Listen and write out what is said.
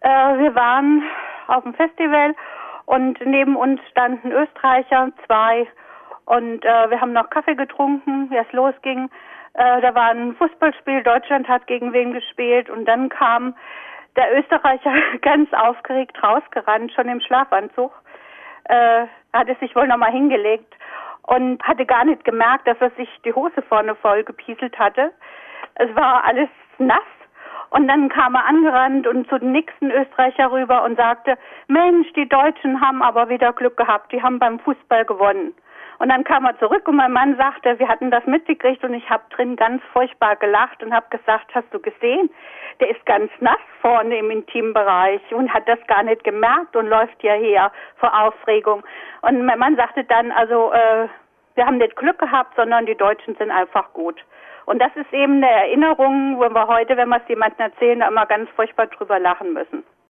Äh, wir waren auf dem Festival und neben uns standen Österreicher, zwei. Und äh, wir haben noch Kaffee getrunken, wie es losging. Äh, da war ein Fußballspiel, Deutschland hat gegen wen gespielt und dann kam der Österreicher ganz aufgeregt rausgerannt, schon im Schlafanzug. Äh, hatte sich wohl nochmal hingelegt und hatte gar nicht gemerkt, dass er sich die Hose vorne voll gepieselt hatte. Es war alles nass und dann kam er angerannt und zu den nächsten Österreicher rüber und sagte, Mensch, die Deutschen haben aber wieder Glück gehabt, die haben beim Fußball gewonnen. Und dann kam er zurück und mein Mann sagte, wir hatten das mitgekriegt und ich habe drin ganz furchtbar gelacht und habe gesagt, hast du gesehen, der ist ganz nass vorne im Intimbereich und hat das gar nicht gemerkt und läuft ja her vor Aufregung. Und mein Mann sagte dann, also äh, wir haben nicht Glück gehabt, sondern die Deutschen sind einfach gut. Und das ist eben eine Erinnerung, wo wir heute, wenn wir es jemandem erzählen, immer ganz furchtbar drüber lachen müssen.